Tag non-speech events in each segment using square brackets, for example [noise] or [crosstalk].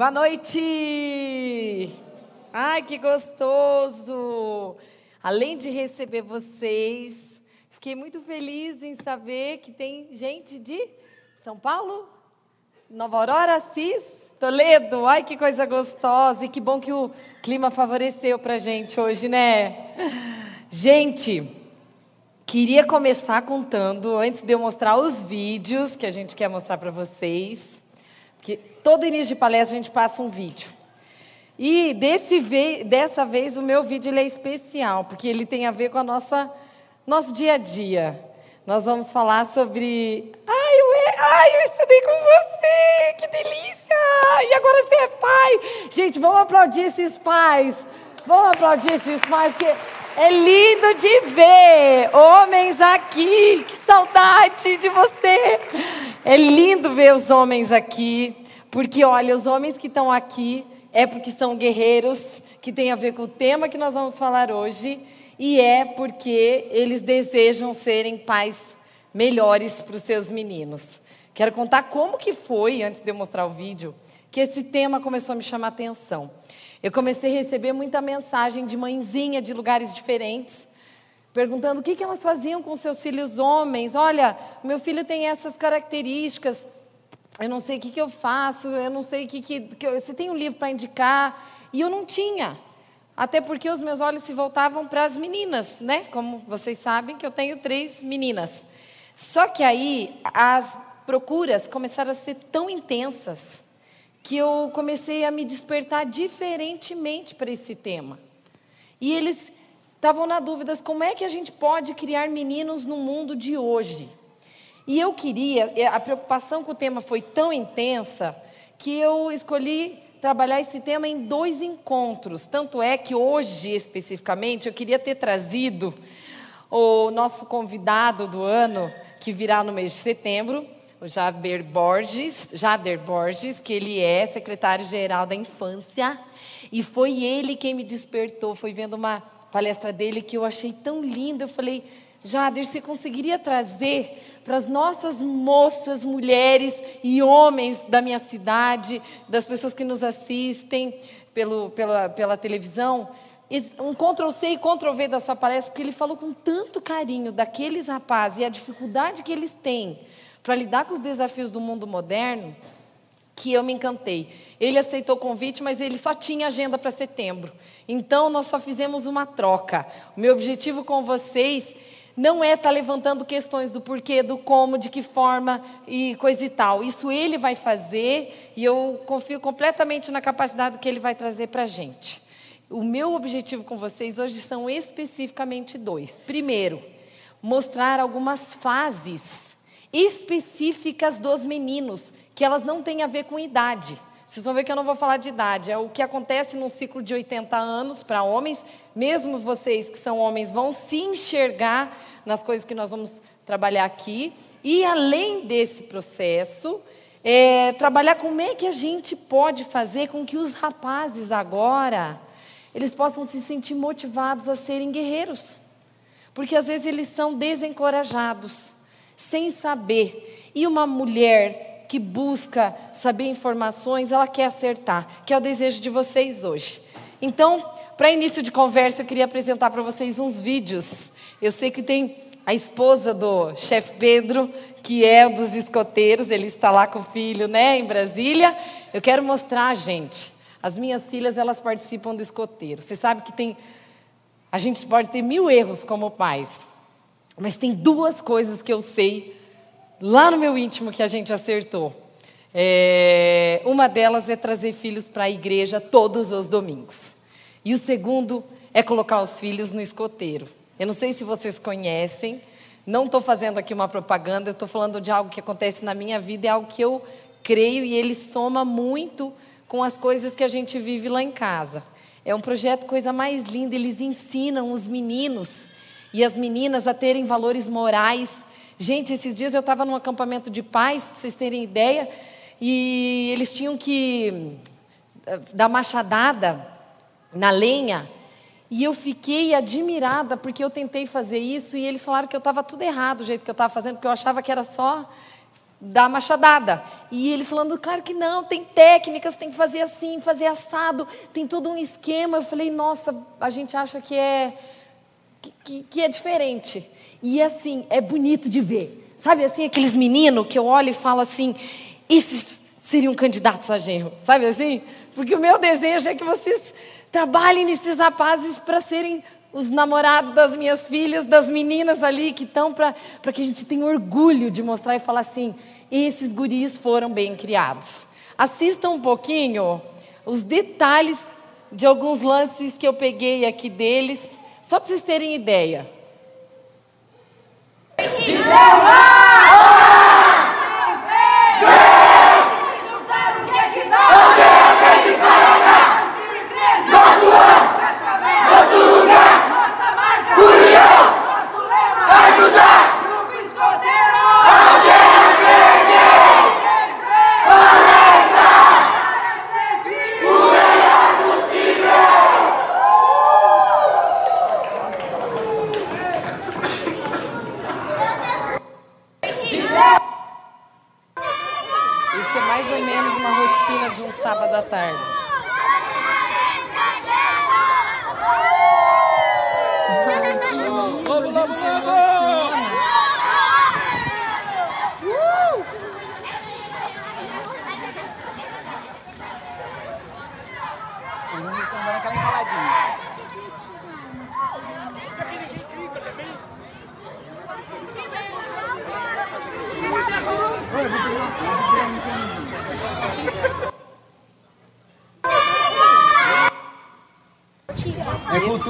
Boa noite! Ai, que gostoso! Além de receber vocês, fiquei muito feliz em saber que tem gente de São Paulo, Nova Aurora, Assis, Toledo. Ai, que coisa gostosa! E que bom que o clima favoreceu para gente hoje, né? Gente, queria começar contando, antes de eu mostrar os vídeos que a gente quer mostrar para vocês, que todo início de palestra a gente passa um vídeo. E desse ve dessa vez o meu vídeo é especial, porque ele tem a ver com a nossa nosso dia a dia. Nós vamos falar sobre. Ai, eu, ai, eu estudei com você, que delícia! E agora você é pai. Gente, vamos aplaudir esses pais. Vamos aplaudir esses pais, porque é lindo de ver homens aqui. Que saudade de você. É lindo ver os homens aqui. Porque, olha, os homens que estão aqui é porque são guerreiros, que tem a ver com o tema que nós vamos falar hoje, e é porque eles desejam serem pais melhores para os seus meninos. Quero contar como que foi, antes de eu mostrar o vídeo, que esse tema começou a me chamar a atenção. Eu comecei a receber muita mensagem de mãezinha de lugares diferentes, perguntando o que, que elas faziam com seus filhos homens. Olha, meu filho tem essas características, eu não sei o que, que eu faço, eu não sei o que, que, que eu, você tem um livro para indicar. E eu não tinha. Até porque os meus olhos se voltavam para as meninas, né? Como vocês sabem que eu tenho três meninas. Só que aí as procuras começaram a ser tão intensas que eu comecei a me despertar diferentemente para esse tema. E eles estavam na dúvida como é que a gente pode criar meninos no mundo de hoje. E eu queria, a preocupação com o tema foi tão intensa que eu escolhi trabalhar esse tema em dois encontros. Tanto é que hoje, especificamente, eu queria ter trazido o nosso convidado do ano, que virá no mês de setembro, o Jader Borges, Jader Borges, que ele é secretário-geral da infância. E foi ele quem me despertou, foi vendo uma palestra dele que eu achei tão linda. Eu falei, Jader, você conseguiria trazer para as nossas moças, mulheres e homens da minha cidade, das pessoas que nos assistem pelo, pela, pela televisão, um Ctrl-C e Ctrl-V da sua palestra, porque ele falou com tanto carinho daqueles rapazes e a dificuldade que eles têm para lidar com os desafios do mundo moderno, que eu me encantei. Ele aceitou o convite, mas ele só tinha agenda para setembro. Então, nós só fizemos uma troca. O meu objetivo com vocês não é estar tá levantando questões do porquê, do como, de que forma e coisa e tal. Isso ele vai fazer e eu confio completamente na capacidade que ele vai trazer para a gente. O meu objetivo com vocês hoje são especificamente dois. Primeiro, mostrar algumas fases específicas dos meninos, que elas não têm a ver com idade. Vocês vão ver que eu não vou falar de idade, é o que acontece num ciclo de 80 anos para homens, mesmo vocês que são homens vão se enxergar nas coisas que nós vamos trabalhar aqui. E além desse processo, é, trabalhar como é que a gente pode fazer com que os rapazes agora eles possam se sentir motivados a serem guerreiros. Porque às vezes eles são desencorajados, sem saber. E uma mulher que busca saber informações, ela quer acertar, que é o desejo de vocês hoje. Então, para início de conversa, eu queria apresentar para vocês uns vídeos eu sei que tem a esposa do chefe Pedro, que é dos escoteiros, ele está lá com o filho, né, em Brasília. Eu quero mostrar, gente, as minhas filhas, elas participam do escoteiro. Você sabe que tem, a gente pode ter mil erros como pais, mas tem duas coisas que eu sei lá no meu íntimo que a gente acertou. É, uma delas é trazer filhos para a igreja todos os domingos. E o segundo é colocar os filhos no escoteiro. Eu não sei se vocês conhecem, não estou fazendo aqui uma propaganda, estou falando de algo que acontece na minha vida, é algo que eu creio e ele soma muito com as coisas que a gente vive lá em casa. É um projeto coisa mais linda, eles ensinam os meninos e as meninas a terem valores morais. Gente, esses dias eu estava num acampamento de pais, para vocês terem ideia, e eles tinham que eh, dar machadada na lenha e eu fiquei admirada porque eu tentei fazer isso e eles falaram que eu estava tudo errado, o jeito que eu estava fazendo, porque eu achava que era só da machadada. E eles falando, cara, que não, tem técnicas, tem que fazer assim, fazer assado, tem todo um esquema. Eu falei, nossa, a gente acha que é, que, que é diferente. E assim, é bonito de ver. Sabe assim, aqueles meninos que eu olho e falo assim, esses seriam candidatos a genro, sabe assim? Porque o meu desejo é que vocês trabalhem nesses rapazes para serem os namorados das minhas filhas, das meninas ali que estão para que a gente tenha orgulho de mostrar e falar assim: esses guris foram bem criados. Assistam um pouquinho os detalhes de alguns lances que eu peguei aqui deles, só para vocês terem ideia. É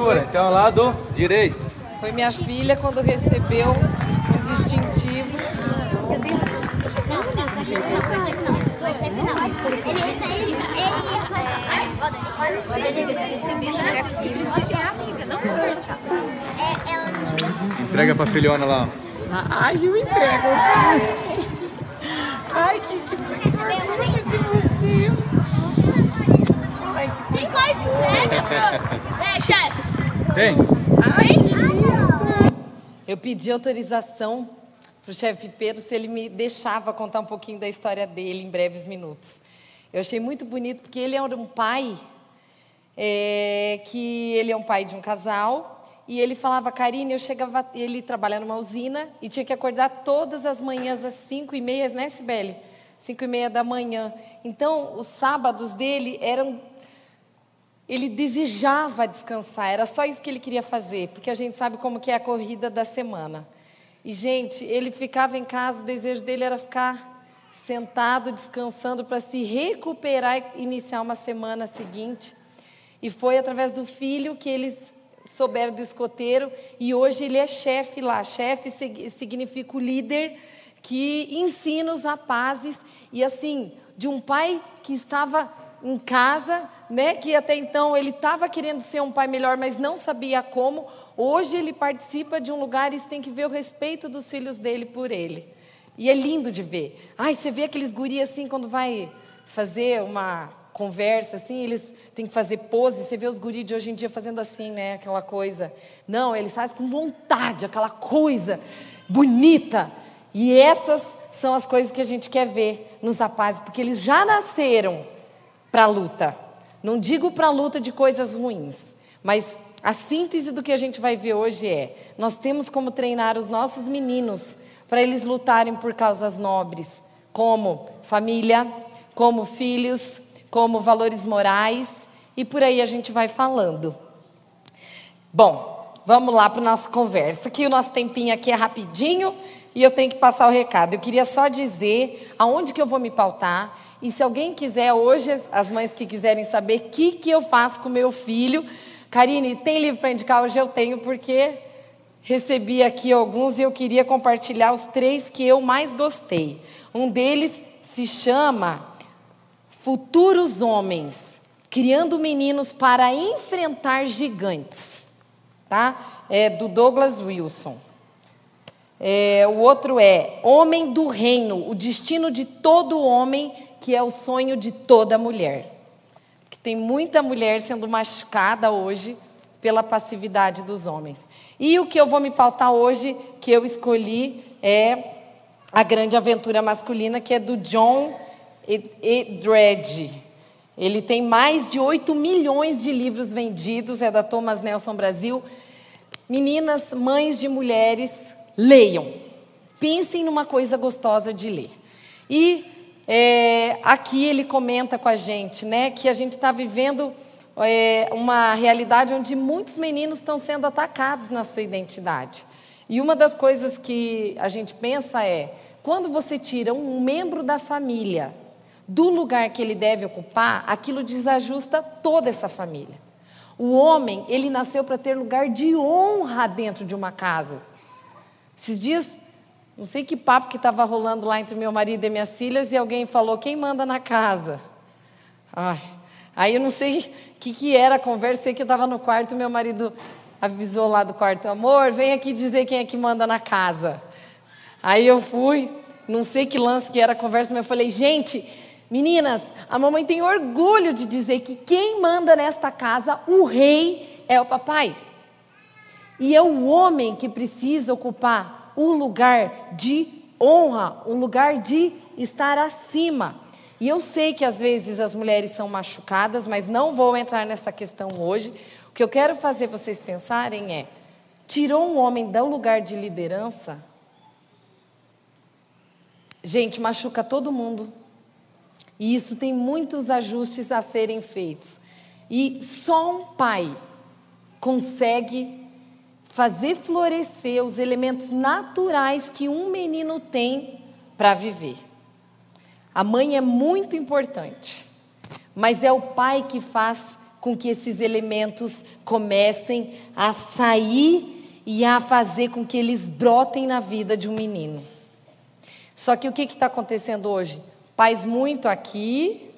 cultura, então lá do direito. Foi minha filha quando recebeu o distintivo. Entrega pra filhona lá. Ai, eu entrego. Ai, que, que de você. Tem mais entrega, É, chefe. Tem? Ai. Eu pedi autorização para o chefe Pedro se ele me deixava contar um pouquinho da história dele em breves minutos. Eu achei muito bonito porque ele é um pai é, que ele é um pai de um casal e ele falava, Karine, eu chegava, ele trabalha numa usina e tinha que acordar todas as manhãs às cinco e meia, né, Sibeli? Cinco e meia da manhã. Então, os sábados dele eram ele desejava descansar, era só isso que ele queria fazer, porque a gente sabe como que é a corrida da semana. E gente, ele ficava em casa, o desejo dele era ficar sentado, descansando para se recuperar e iniciar uma semana seguinte. E foi através do filho que eles souberam do escoteiro e hoje ele é chefe lá. Chefe significa o líder que ensina os rapazes e assim, de um pai que estava em casa, né, que até então ele estava querendo ser um pai melhor, mas não sabia como. Hoje ele participa de um lugar e tem que ver o respeito dos filhos dele por ele. E é lindo de ver. Ai, você vê aqueles guris assim quando vai fazer uma conversa assim, eles têm que fazer pose, você vê os guris de hoje em dia fazendo assim, né, aquela coisa. Não, eles fazem com vontade, aquela coisa bonita. E essas são as coisas que a gente quer ver nos rapazes, porque eles já nasceram para a luta. Não digo para a luta de coisas ruins, mas a síntese do que a gente vai ver hoje é: nós temos como treinar os nossos meninos para eles lutarem por causas nobres, como família, como filhos, como valores morais, e por aí a gente vai falando. Bom, vamos lá para a nossa conversa, que o nosso tempinho aqui é rapidinho e eu tenho que passar o recado. Eu queria só dizer aonde que eu vou me pautar e se alguém quiser hoje, as mães que quiserem saber o que, que eu faço com meu filho, Karine, tem livro para indicar? Hoje eu tenho, porque recebi aqui alguns e eu queria compartilhar os três que eu mais gostei. Um deles se chama Futuros Homens, Criando Meninos para Enfrentar Gigantes. Tá? É do Douglas Wilson. É, o outro é Homem do Reino, o destino de todo homem que é o sonho de toda mulher. Que tem muita mulher sendo machucada hoje pela passividade dos homens. E o que eu vou me pautar hoje, que eu escolhi, é A Grande Aventura Masculina, que é do John Edred. Ele tem mais de 8 milhões de livros vendidos, é da Thomas Nelson Brasil. Meninas, mães de mulheres, leiam. Pensem numa coisa gostosa de ler. E é, aqui ele comenta com a gente, né, que a gente está vivendo é, uma realidade onde muitos meninos estão sendo atacados na sua identidade. E uma das coisas que a gente pensa é, quando você tira um membro da família do lugar que ele deve ocupar, aquilo desajusta toda essa família. O homem, ele nasceu para ter lugar de honra dentro de uma casa. Esses dias, não sei que papo que estava rolando lá entre meu marido e minhas filhas, e alguém falou: quem manda na casa? Ai, aí eu não sei o que, que era a conversa, sei que eu estava no quarto, meu marido avisou lá do quarto: amor, vem aqui dizer quem é que manda na casa. Aí eu fui, não sei que lance que era a conversa, mas eu falei: gente, Meninas, a mamãe tem orgulho de dizer que quem manda nesta casa, o rei, é o papai. E é o homem que precisa ocupar um lugar de honra, um lugar de estar acima. E eu sei que às vezes as mulheres são machucadas, mas não vou entrar nessa questão hoje. O que eu quero fazer vocês pensarem é: tirou um homem do lugar de liderança? Gente, machuca todo mundo. E isso tem muitos ajustes a serem feitos. E só um pai consegue fazer florescer os elementos naturais que um menino tem para viver. A mãe é muito importante, mas é o pai que faz com que esses elementos comecem a sair e a fazer com que eles brotem na vida de um menino. Só que o que está acontecendo hoje? Pais muito aqui.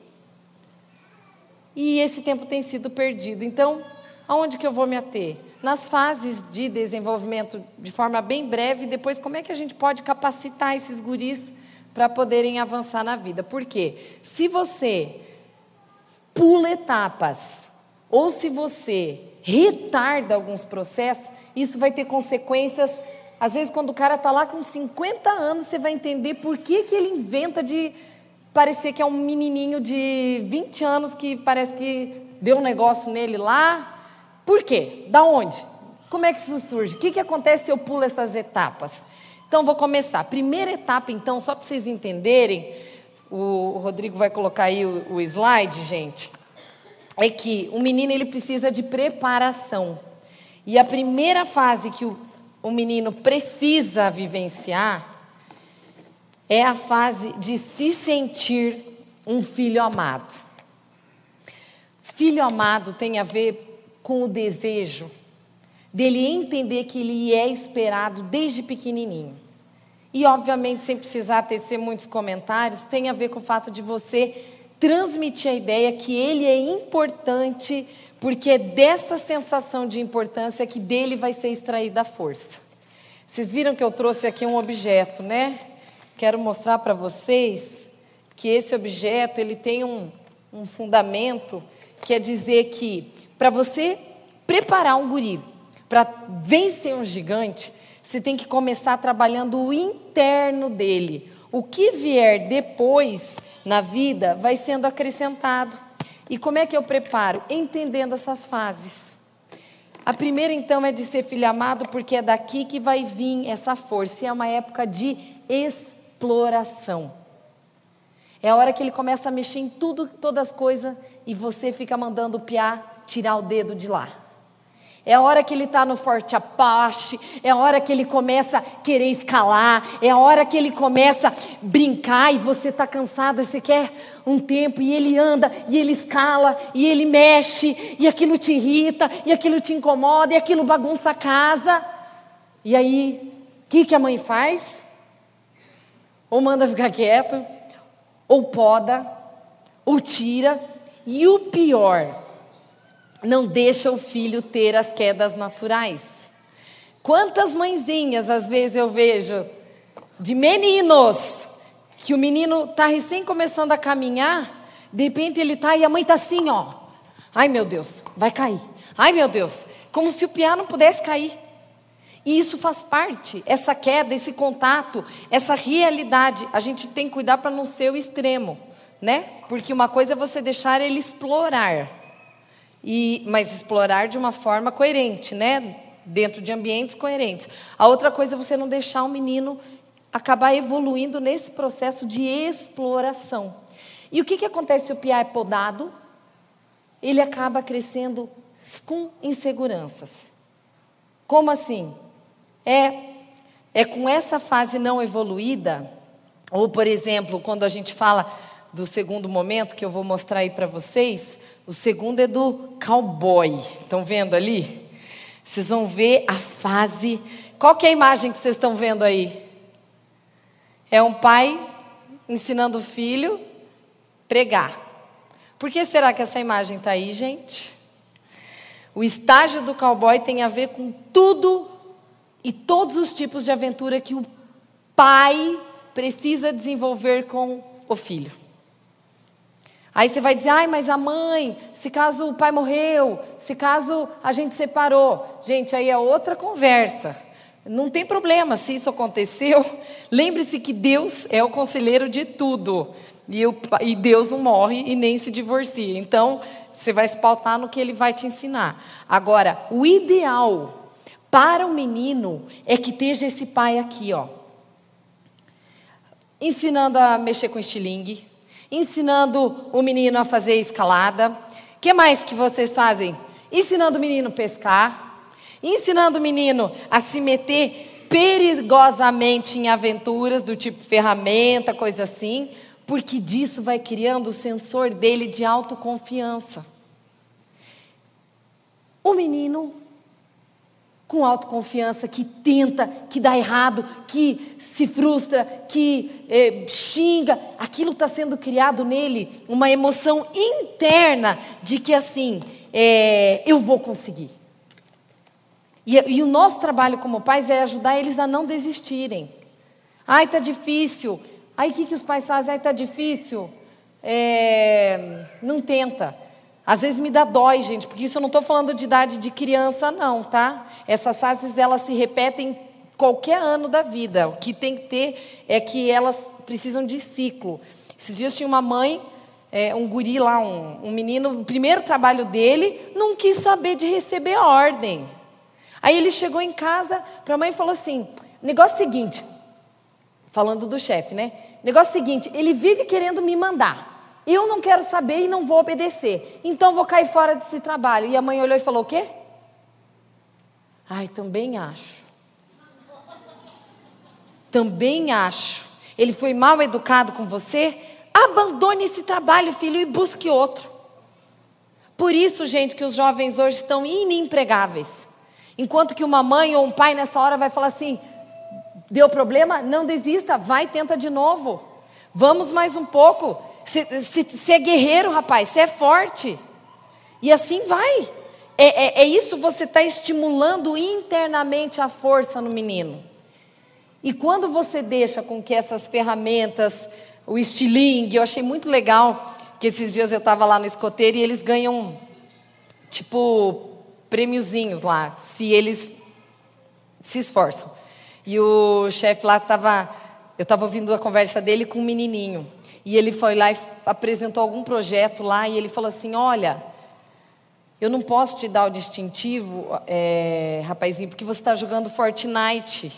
E esse tempo tem sido perdido. Então, aonde que eu vou me ater? Nas fases de desenvolvimento de forma bem breve, depois como é que a gente pode capacitar esses guris para poderem avançar na vida? Porque se você pula etapas ou se você retarda alguns processos, isso vai ter consequências. Às vezes, quando o cara está lá com 50 anos, você vai entender por que, que ele inventa de parecer que é um menininho de 20 anos que parece que deu um negócio nele lá. Por quê? Da onde? Como é que isso surge? O que, que acontece se eu pulo essas etapas? Então, vou começar. Primeira etapa, então, só para vocês entenderem, o Rodrigo vai colocar aí o, o slide, gente, é que o menino ele precisa de preparação. E a primeira fase que o, o menino precisa vivenciar é a fase de se sentir um filho amado. Filho amado tem a ver com o desejo dele entender que ele é esperado desde pequenininho. E, obviamente, sem precisar tecer muitos comentários, tem a ver com o fato de você transmitir a ideia que ele é importante, porque é dessa sensação de importância que dele vai ser extraída a força. Vocês viram que eu trouxe aqui um objeto, né? quero mostrar para vocês que esse objeto ele tem um, um fundamento que é dizer que para você preparar um guri para vencer um gigante, você tem que começar trabalhando o interno dele. O que vier depois na vida vai sendo acrescentado. E como é que eu preparo? Entendendo essas fases. A primeira, então, é de ser filho amado, porque é daqui que vai vir essa força. E é uma época de exploração. É a hora que ele começa a mexer em tudo, todas as coisas, e você fica mandando piá tirar o dedo de lá. É a hora que ele está no forte Apache, é a hora que ele começa a querer escalar, é a hora que ele começa a brincar e você está cansado, você quer um tempo e ele anda e ele escala e ele mexe e aquilo te irrita e aquilo te incomoda e aquilo bagunça a casa. E aí, o que, que a mãe faz? ou manda ficar quieto, ou poda, ou tira, e o pior, não deixa o filho ter as quedas naturais. Quantas mãezinhas às vezes eu vejo de meninos que o menino está recém começando a caminhar, de repente ele está e a mãe está assim, ó. Ai meu Deus, vai cair. Ai meu Deus, como se o piano não pudesse cair. E isso faz parte, essa queda, esse contato, essa realidade. A gente tem que cuidar para não ser o extremo, né? Porque uma coisa é você deixar ele explorar, e, mas explorar de uma forma coerente, né? Dentro de ambientes coerentes. A outra coisa é você não deixar o menino acabar evoluindo nesse processo de exploração. E o que, que acontece se o piá é podado? Ele acaba crescendo com inseguranças. Como assim? É, é com essa fase não evoluída, ou por exemplo, quando a gente fala do segundo momento, que eu vou mostrar aí para vocês, o segundo é do cowboy. Estão vendo ali? Vocês vão ver a fase. Qual que é a imagem que vocês estão vendo aí? É um pai ensinando o filho pregar. Por que será que essa imagem está aí, gente? O estágio do cowboy tem a ver com tudo e todos os tipos de aventura que o pai precisa desenvolver com o filho. Aí você vai dizer, ai, mas a mãe, se caso o pai morreu, se caso a gente separou. Gente, aí é outra conversa. Não tem problema se isso aconteceu. [laughs] Lembre-se que Deus é o conselheiro de tudo. E, eu, e Deus não morre e nem se divorcia. Então, você vai se pautar no que ele vai te ensinar. Agora, o ideal para o menino é que esteja esse pai aqui, ó. Ensinando a mexer com estilingue, ensinando o menino a fazer escalada. O que mais que vocês fazem? Ensinando o menino a pescar, ensinando o menino a se meter perigosamente em aventuras do tipo ferramenta, coisa assim, porque disso vai criando o sensor dele de autoconfiança. O menino com autoconfiança que tenta, que dá errado, que se frustra, que eh, xinga, aquilo está sendo criado nele uma emoção interna de que assim, é, eu vou conseguir. E, e, o nosso trabalho como pais é ajudar eles a não desistirem. Ai, está difícil. Aí o que, que os pais fazem? Ai, está difícil. É, não tenta. Às vezes me dá dói, gente, porque isso eu não estou falando de idade de criança, não, tá? Essas fases, elas se repetem qualquer ano da vida. O que tem que ter é que elas precisam de ciclo. Esses dias tinha uma mãe, é, um guri lá, um, um menino, o primeiro trabalho dele, não quis saber de receber ordem. Aí ele chegou em casa para a mãe e falou assim: negócio seguinte, falando do chefe, né? Negócio seguinte, ele vive querendo me mandar. Eu não quero saber e não vou obedecer. Então vou cair fora desse trabalho. E a mãe olhou e falou: O quê? Ai, também acho. Também acho. Ele foi mal educado com você? Abandone esse trabalho, filho, e busque outro. Por isso, gente, que os jovens hoje estão inempregáveis. Enquanto que uma mãe ou um pai nessa hora vai falar assim: deu problema? Não desista, vai, tenta de novo. Vamos mais um pouco. Você é guerreiro, rapaz, você é forte. E assim vai. É, é, é isso, você está estimulando internamente a força no menino. E quando você deixa com que essas ferramentas, o estilingue, eu achei muito legal que esses dias eu estava lá no escoteiro e eles ganham, tipo, prêmiozinhos lá, se eles se esforçam. E o chefe lá estava, eu estava ouvindo a conversa dele com um menininho. E ele foi lá e apresentou algum projeto lá e ele falou assim: Olha, eu não posso te dar o distintivo, é, rapazinho, porque você está jogando Fortnite.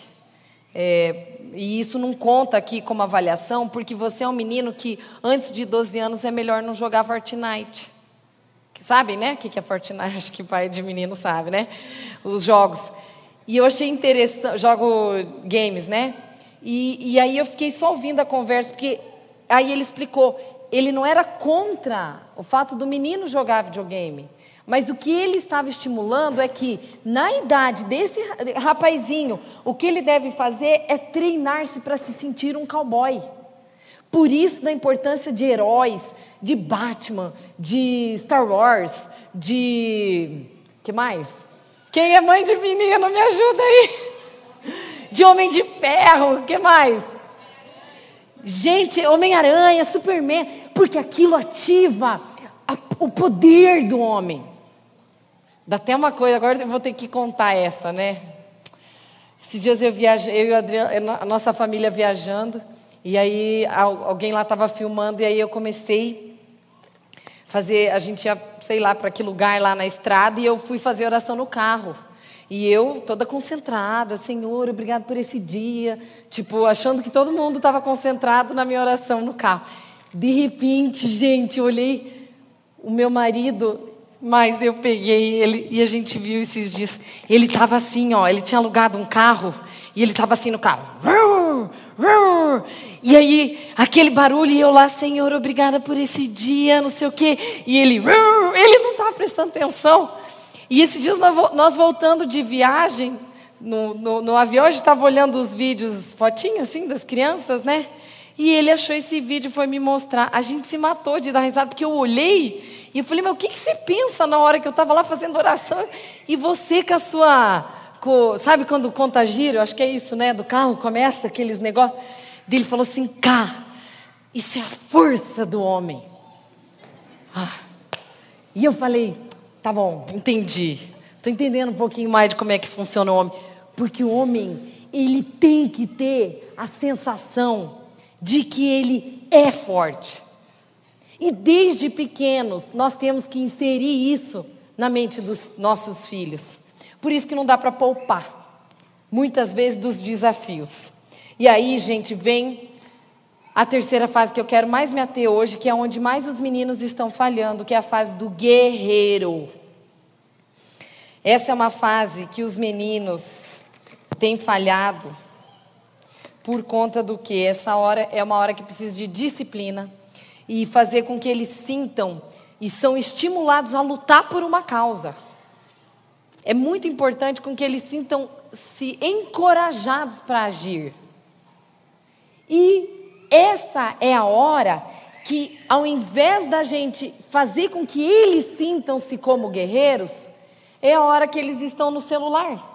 É, e isso não conta aqui como avaliação, porque você é um menino que antes de 12 anos é melhor não jogar Fortnite. Sabem, né? O que é Fortnite? [laughs] Acho que pai de menino sabe, né? Os jogos. E eu achei interessante, jogo games, né? E, e aí eu fiquei só ouvindo a conversa, porque aí ele explicou, ele não era contra o fato do menino jogar videogame. Mas o que ele estava estimulando é que, na idade desse rapazinho, o que ele deve fazer é treinar-se para se sentir um cowboy. Por isso, da importância de heróis, de Batman, de Star Wars, de. que mais? Quem é mãe de menino, me ajuda aí. De Homem de Ferro, que mais? Gente, Homem-Aranha, Superman, porque aquilo ativa a, o poder do homem. Dá até uma coisa, agora eu vou ter que contar essa, né? Esses dias eu viajei, eu e a, Adriana, a nossa família viajando, e aí alguém lá estava filmando, e aí eu comecei fazer, a gente ia, sei lá, para que lugar lá na estrada, e eu fui fazer oração no carro. E eu, toda concentrada, Senhor, obrigado por esse dia. Tipo, achando que todo mundo estava concentrado na minha oração no carro. De repente, gente, eu olhei o meu marido, mas eu peguei ele e a gente viu esses dias. Ele estava assim, ó, ele tinha alugado um carro e ele estava assim no carro. E aí, aquele barulho, e eu lá, Senhor, obrigada por esse dia, não sei o quê. E ele, ele não estava prestando atenção. E esses dias nós voltando de viagem, no, no, no avião, a gente estava olhando os vídeos, fotinhos assim, das crianças, né? E ele achou esse vídeo e foi me mostrar. A gente se matou de dar risada, porque eu olhei e eu falei, mas o que, que você pensa na hora que eu estava lá fazendo oração? E você com a sua. Com, sabe quando conta giro? Acho que é isso, né? Do carro começa aqueles negócios. Ele falou assim: cá, isso é a força do homem. Ah. E eu falei: Tá bom, entendi. Estou entendendo um pouquinho mais de como é que funciona o homem. Porque o homem, ele tem que ter a sensação de que ele é forte. E desde pequenos, nós temos que inserir isso na mente dos nossos filhos. Por isso que não dá para poupar, muitas vezes, dos desafios. E aí, gente, vem a terceira fase que eu quero mais me ater hoje, que é onde mais os meninos estão falhando, que é a fase do guerreiro. Essa é uma fase que os meninos têm falhado por conta do que? Essa hora é uma hora que precisa de disciplina e fazer com que eles sintam e são estimulados a lutar por uma causa. É muito importante com que eles sintam se encorajados para agir. E essa é a hora que, ao invés da gente fazer com que eles sintam-se como guerreiros, é a hora que eles estão no celular.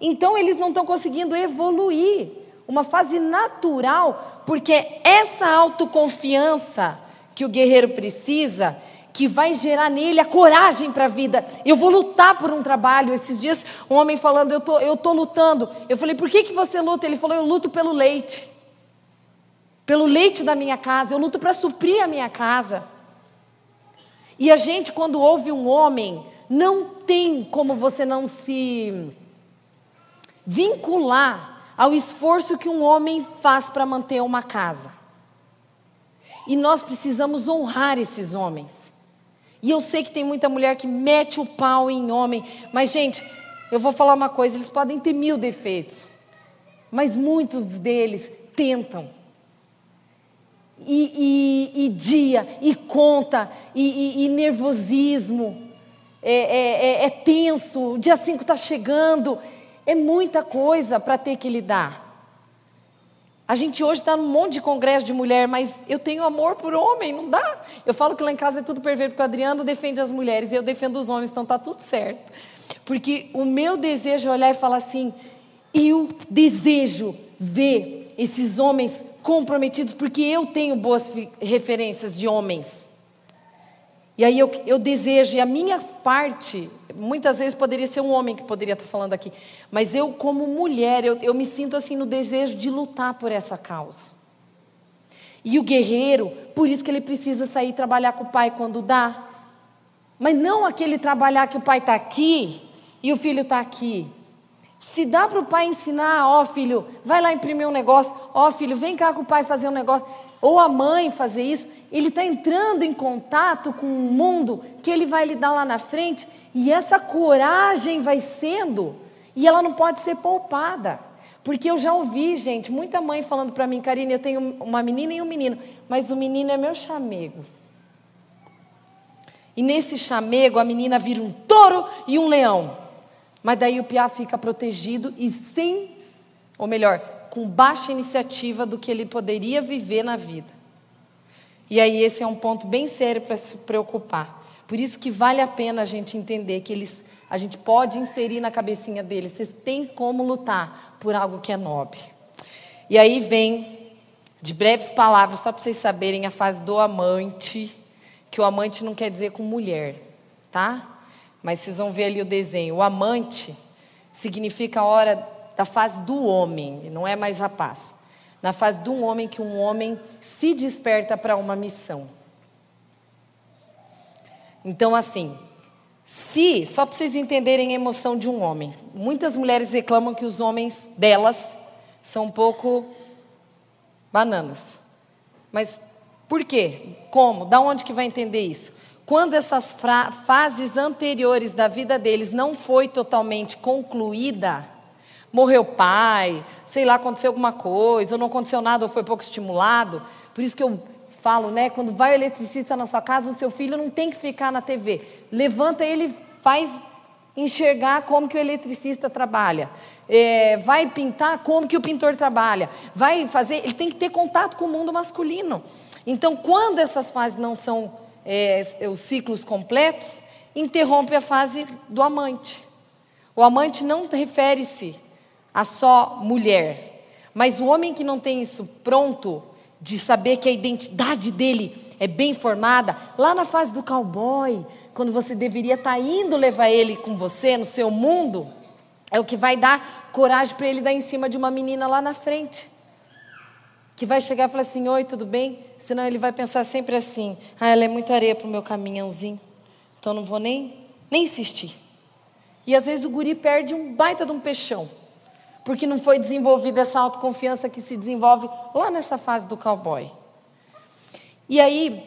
Então, eles não estão conseguindo evoluir. Uma fase natural, porque essa autoconfiança que o guerreiro precisa, que vai gerar nele a coragem para a vida. Eu vou lutar por um trabalho. Esses dias, um homem falando, eu tô, eu tô lutando. Eu falei, por que, que você luta? Ele falou, eu luto pelo leite pelo leite da minha casa, eu luto para suprir a minha casa. E a gente, quando ouve um homem, não tem como você não se vincular ao esforço que um homem faz para manter uma casa. E nós precisamos honrar esses homens. E eu sei que tem muita mulher que mete o pau em homem, mas, gente, eu vou falar uma coisa: eles podem ter mil defeitos, mas muitos deles tentam e, e, e dia, e conta, e, e nervosismo, é, é, é, é, tenso, o dia 5 está chegando, é muita coisa para ter que lidar. A gente hoje está num monte de congresso de mulher, mas eu tenho amor por homem, não dá. Eu falo que lá em casa é tudo perfeito, porque o Adriano defende as mulheres e eu defendo os homens, então está tudo certo. Porque o meu desejo é olhar e falar assim: eu desejo ver esses homens comprometidos, porque eu tenho boas referências de homens. E aí eu, eu desejo, e a minha parte, muitas vezes poderia ser um homem que poderia estar falando aqui, mas eu, como mulher, eu, eu me sinto assim no desejo de lutar por essa causa. E o guerreiro, por isso que ele precisa sair trabalhar com o pai quando dá. Mas não aquele trabalhar que o pai está aqui e o filho está aqui. Se dá para o pai ensinar, ó oh, filho, vai lá imprimir um negócio, ó oh, filho, vem cá com o pai fazer um negócio, ou a mãe fazer isso, ele está entrando em contato com um mundo que ele vai lidar lá na frente, e essa coragem vai sendo, e ela não pode ser poupada. Porque eu já ouvi, gente, muita mãe falando para mim, Karine, eu tenho uma menina e um menino, mas o menino é meu chamego. E nesse chamego a menina vira um touro e um leão. Mas daí o piá fica protegido e sem, ou melhor, com baixa iniciativa do que ele poderia viver na vida. E aí esse é um ponto bem sério para se preocupar. Por isso que vale a pena a gente entender que eles, a gente pode inserir na cabecinha deles, vocês têm como lutar por algo que é nobre. E aí vem, de breves palavras, só para vocês saberem, a fase do amante, que o amante não quer dizer com mulher, tá? Mas vocês vão ver ali o desenho. O amante significa a hora da fase do homem, não é mais rapaz. Na fase um homem que um homem se desperta para uma missão. Então, assim, se, só para vocês entenderem a emoção de um homem, muitas mulheres reclamam que os homens delas são um pouco bananas. Mas por quê? Como? Da onde que vai entender isso? Quando essas fases anteriores da vida deles não foi totalmente concluída, morreu pai, sei lá, aconteceu alguma coisa, ou não aconteceu nada, ou foi pouco estimulado. Por isso que eu falo, né? Quando vai o eletricista na sua casa, o seu filho não tem que ficar na TV. Levanta ele, faz enxergar como que o eletricista trabalha. É, vai pintar como que o pintor trabalha. Vai fazer, ele tem que ter contato com o mundo masculino. Então, quando essas fases não são é, os ciclos completos, interrompe a fase do amante. O amante não refere-se a só mulher, mas o homem que não tem isso pronto, de saber que a identidade dele é bem formada, lá na fase do cowboy, quando você deveria estar tá indo levar ele com você no seu mundo, é o que vai dar coragem para ele dar em cima de uma menina lá na frente. Que vai chegar e falar assim: Oi, tudo bem? Senão ele vai pensar sempre assim: Ah, ela é muito areia para o meu caminhãozinho, então não vou nem, nem insistir. E às vezes o guri perde um baita de um peixão porque não foi desenvolvida essa autoconfiança que se desenvolve lá nessa fase do cowboy. E aí,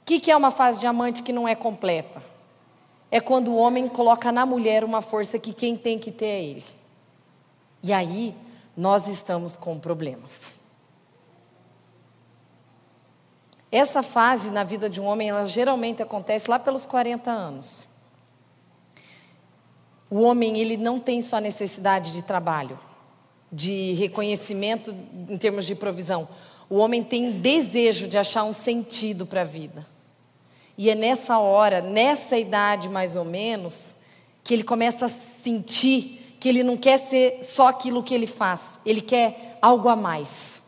o que, que é uma fase de amante que não é completa? É quando o homem coloca na mulher uma força que quem tem que ter é ele. E aí, nós estamos com problemas. Essa fase na vida de um homem, ela geralmente acontece lá pelos 40 anos. O homem, ele não tem só necessidade de trabalho, de reconhecimento em termos de provisão. O homem tem desejo de achar um sentido para a vida. E é nessa hora, nessa idade mais ou menos, que ele começa a sentir que ele não quer ser só aquilo que ele faz, ele quer algo a mais.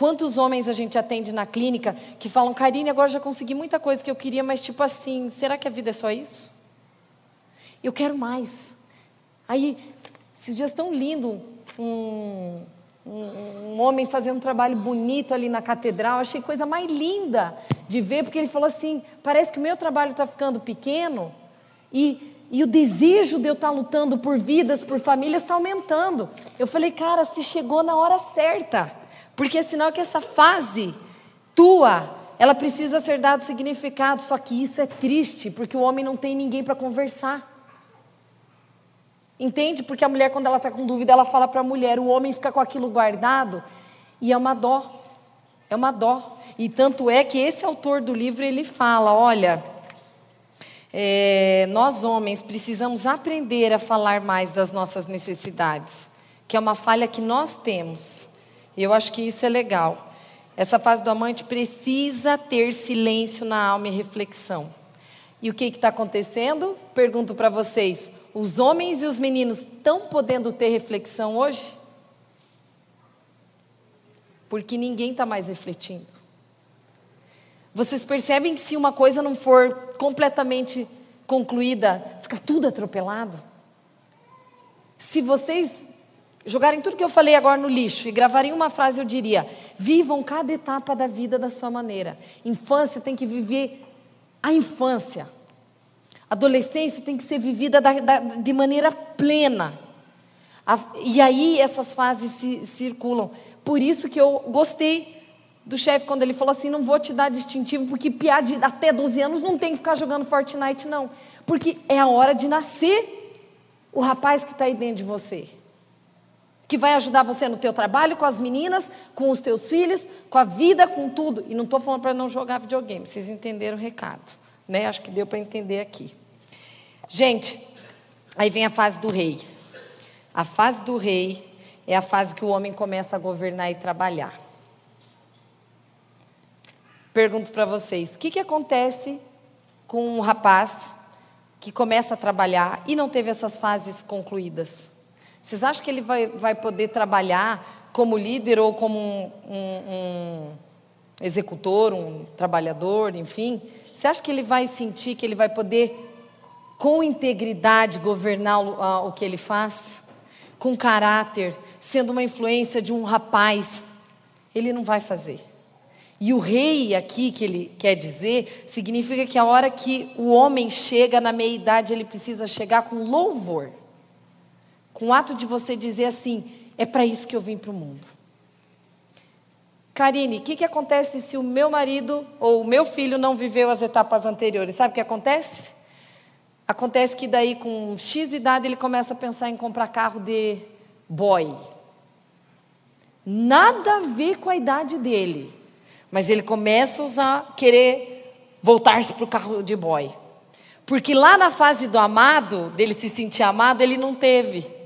Quantos homens a gente atende na clínica que falam, Karine, agora já consegui muita coisa que eu queria, mas tipo assim, será que a vida é só isso? Eu quero mais. Aí, esses dias tão lindo, um, um, um, homem fazendo um trabalho bonito ali na catedral, achei coisa mais linda de ver, porque ele falou assim: parece que o meu trabalho está ficando pequeno e, e o desejo de eu estar tá lutando por vidas, por famílias, está aumentando. Eu falei, cara, se chegou na hora certa, porque é sinal que essa fase tua, ela precisa ser dado significado, só que isso é triste, porque o homem não tem ninguém para conversar. Entende? Porque a mulher, quando ela está com dúvida, ela fala para a mulher, o homem fica com aquilo guardado e é uma dó. É uma dó. E tanto é que esse autor do livro ele fala: olha, é, nós homens precisamos aprender a falar mais das nossas necessidades, que é uma falha que nós temos. E eu acho que isso é legal. Essa fase do amante precisa ter silêncio na alma e reflexão. E o que está acontecendo? Pergunto para vocês: os homens e os meninos estão podendo ter reflexão hoje? Porque ninguém está mais refletindo. Vocês percebem que se uma coisa não for completamente concluída, fica tudo atropelado? Se vocês jogarem tudo que eu falei agora no lixo e gravarem uma frase, eu diria: vivam cada etapa da vida da sua maneira. Infância tem que viver a infância. Adolescência tem que ser vivida da, da, de maneira plena. A, e aí essas fases se, circulam. Por isso que eu gostei do chefe quando ele falou assim: não vou te dar distintivo, porque piar de até 12 anos não tem que ficar jogando Fortnite, não. Porque é a hora de nascer o rapaz que está aí dentro de você. Que vai ajudar você no teu trabalho, com as meninas, com os teus filhos, com a vida, com tudo. E não estou falando para não jogar videogame, vocês entenderam o recado. Né? Acho que deu para entender aqui. Gente, aí vem a fase do rei. A fase do rei é a fase que o homem começa a governar e trabalhar. Pergunto para vocês: o que, que acontece com um rapaz que começa a trabalhar e não teve essas fases concluídas? Vocês acham que ele vai, vai poder trabalhar como líder ou como um, um, um executor, um trabalhador, enfim? Você acha que ele vai sentir que ele vai poder com integridade governar o, o que ele faz? com caráter, sendo uma influência de um rapaz, ele não vai fazer. E o rei aqui que ele quer dizer, significa que a hora que o homem chega na meia idade, ele precisa chegar com louvor. Com o ato de você dizer assim: é para isso que eu vim para o mundo. Karine, o que, que acontece se o meu marido ou o meu filho não viveu as etapas anteriores? Sabe o que acontece? Acontece que daí com X idade ele começa a pensar em comprar carro de boy. Nada a ver com a idade dele. Mas ele começa a usar, querer voltar-se para o carro de boy. Porque lá na fase do amado, dele se sentir amado, ele não teve.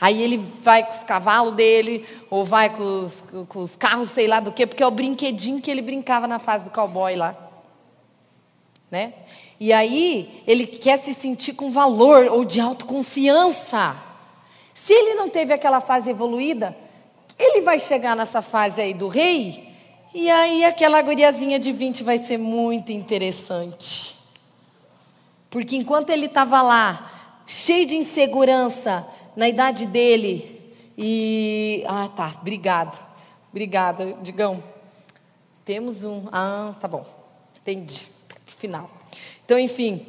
Aí ele vai com os cavalos dele, ou vai com os, com os carros, sei lá do quê, porque é o brinquedinho que ele brincava na fase do cowboy lá. Né? E aí ele quer se sentir com valor ou de autoconfiança. Se ele não teve aquela fase evoluída, ele vai chegar nessa fase aí do rei e aí aquela guriazinha de 20 vai ser muito interessante. Porque enquanto ele estava lá, cheio de insegurança, na idade dele, e. Ah, tá, obrigado. Obrigada, Digão. Temos um. Ah, tá bom. Entendi. Final. Então, enfim.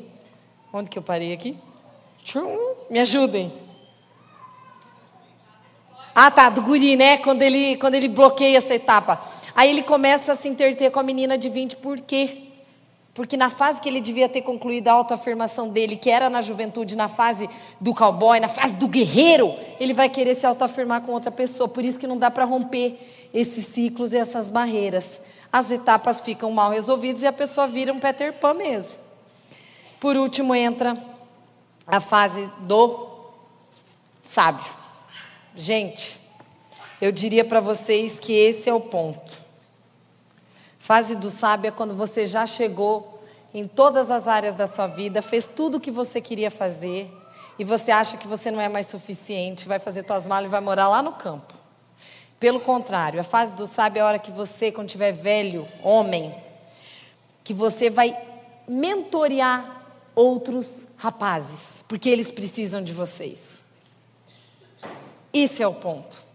Onde que eu parei aqui? Me ajudem. Ah, tá, do guri, né? Quando ele, quando ele bloqueia essa etapa. Aí ele começa a se interter com a menina de 20, por quê? Porque na fase que ele devia ter concluído a autoafirmação dele, que era na juventude, na fase do cowboy, na fase do guerreiro, ele vai querer se autoafirmar com outra pessoa. Por isso que não dá para romper esses ciclos e essas barreiras. As etapas ficam mal resolvidas e a pessoa vira um Peter Pan mesmo. Por último entra a fase do sábio. Gente, eu diria para vocês que esse é o ponto. Fase do sábio é quando você já chegou em todas as áreas da sua vida, fez tudo o que você queria fazer e você acha que você não é mais suficiente, vai fazer suas malas e vai morar lá no campo. Pelo contrário, a fase do sábio é a hora que você, quando tiver velho, homem, que você vai mentorear outros rapazes, porque eles precisam de vocês. Esse é o ponto.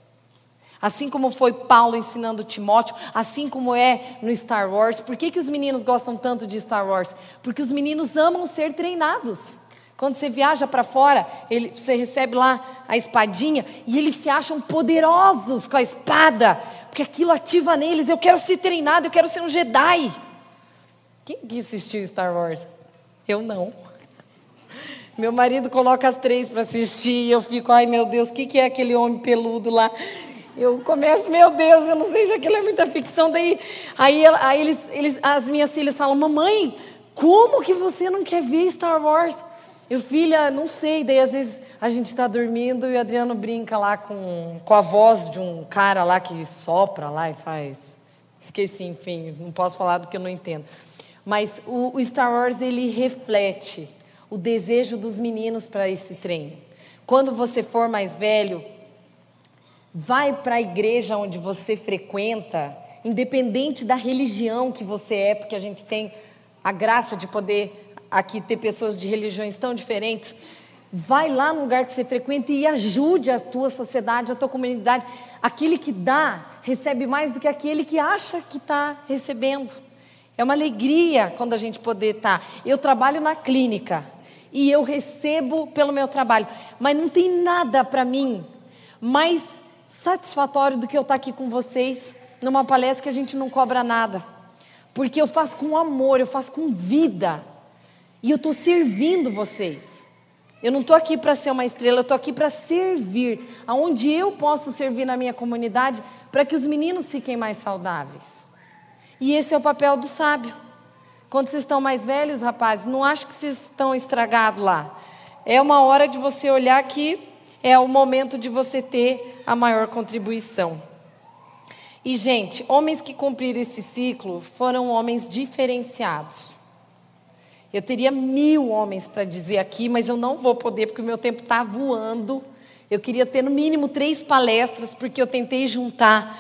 Assim como foi Paulo ensinando Timóteo, assim como é no Star Wars. Por que, que os meninos gostam tanto de Star Wars? Porque os meninos amam ser treinados. Quando você viaja para fora, ele, você recebe lá a espadinha e eles se acham poderosos com a espada, porque aquilo ativa neles. Eu quero ser treinado, eu quero ser um Jedi. Quem que assistiu Star Wars? Eu não. [laughs] Meu marido coloca as três para assistir e eu fico, ai meu Deus, o que, que é aquele homem peludo lá? Eu começo, meu Deus, eu não sei se aquilo é muita ficção. Daí, aí, aí eles, eles, as minhas filhas falam, mamãe, como que você não quer ver Star Wars? Eu, filha, não sei. Daí, às vezes, a gente está dormindo e o Adriano brinca lá com, com a voz de um cara lá que sopra lá e faz. Esqueci, enfim, não posso falar do que eu não entendo. Mas o, o Star Wars, ele reflete o desejo dos meninos para esse treino. Quando você for mais velho, Vai para a igreja onde você frequenta, independente da religião que você é, porque a gente tem a graça de poder aqui ter pessoas de religiões tão diferentes. Vai lá no lugar que você frequenta e ajude a tua sociedade, a tua comunidade. Aquele que dá, recebe mais do que aquele que acha que está recebendo. É uma alegria quando a gente poder estar. Tá. Eu trabalho na clínica e eu recebo pelo meu trabalho, mas não tem nada para mim mais satisfatório do que eu estar aqui com vocês numa palestra que a gente não cobra nada. Porque eu faço com amor, eu faço com vida. E eu estou servindo vocês. Eu não estou aqui para ser uma estrela, eu estou aqui para servir. Aonde eu posso servir na minha comunidade para que os meninos fiquem mais saudáveis. E esse é o papel do sábio. Quando vocês estão mais velhos, rapazes, não acho que vocês estão estragados lá. É uma hora de você olhar que é o momento de você ter a maior contribuição. E, gente, homens que cumpriram esse ciclo foram homens diferenciados. Eu teria mil homens para dizer aqui, mas eu não vou poder porque o meu tempo está voando. Eu queria ter no mínimo três palestras, porque eu tentei juntar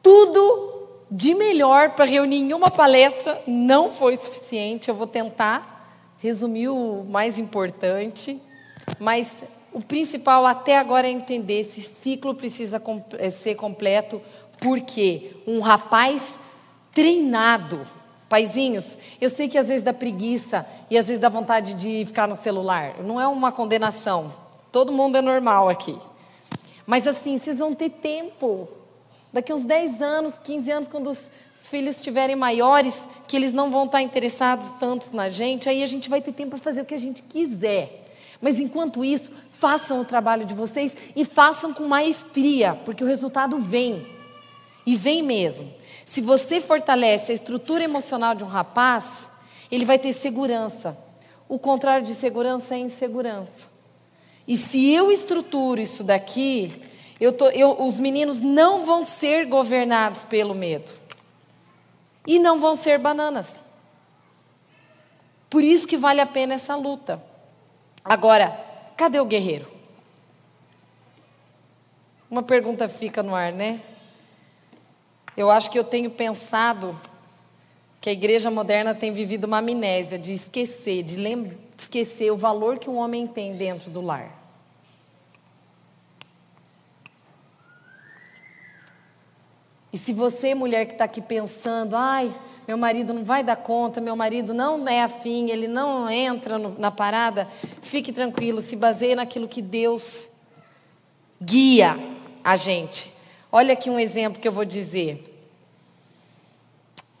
tudo de melhor para reunir em uma palestra. Não foi suficiente. Eu vou tentar resumir o mais importante. Mas o principal até agora é entender esse ciclo precisa é, ser completo, porque um rapaz treinado, paizinhos, eu sei que às vezes dá preguiça e às vezes dá vontade de ficar no celular, não é uma condenação, todo mundo é normal aqui. Mas assim, vocês vão ter tempo. Daqui uns 10 anos, 15 anos, quando os, os filhos estiverem maiores, que eles não vão estar interessados tanto na gente, aí a gente vai ter tempo para fazer o que a gente quiser. Mas enquanto isso, façam o trabalho de vocês e façam com maestria, porque o resultado vem. E vem mesmo. Se você fortalece a estrutura emocional de um rapaz, ele vai ter segurança. O contrário de segurança é insegurança. E se eu estruturo isso daqui, eu tô, eu, os meninos não vão ser governados pelo medo. E não vão ser bananas. Por isso que vale a pena essa luta. Agora, cadê o guerreiro? Uma pergunta fica no ar, né? Eu acho que eu tenho pensado que a igreja moderna tem vivido uma amnésia de esquecer, de esquecer o valor que um homem tem dentro do lar. E se você, mulher que está aqui pensando, ai, meu marido não vai dar conta, meu marido não é afim, ele não entra no, na parada, fique tranquilo, se baseie naquilo que Deus guia a gente. Olha aqui um exemplo que eu vou dizer.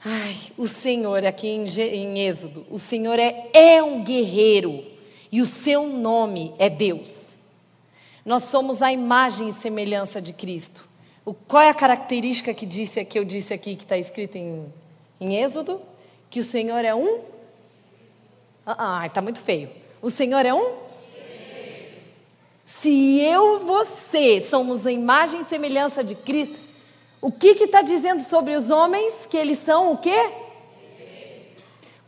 Ai, o Senhor, aqui em, em Êxodo, o Senhor é, é um guerreiro e o seu nome é Deus. Nós somos a imagem e semelhança de Cristo. O, qual é a característica que, disse, que eu disse aqui, que está escrito em, em Êxodo? Que o Senhor é um. Ah, está muito feio. O Senhor é um. Se eu e você somos a imagem e semelhança de Cristo, o que está dizendo sobre os homens? Que eles são o quê?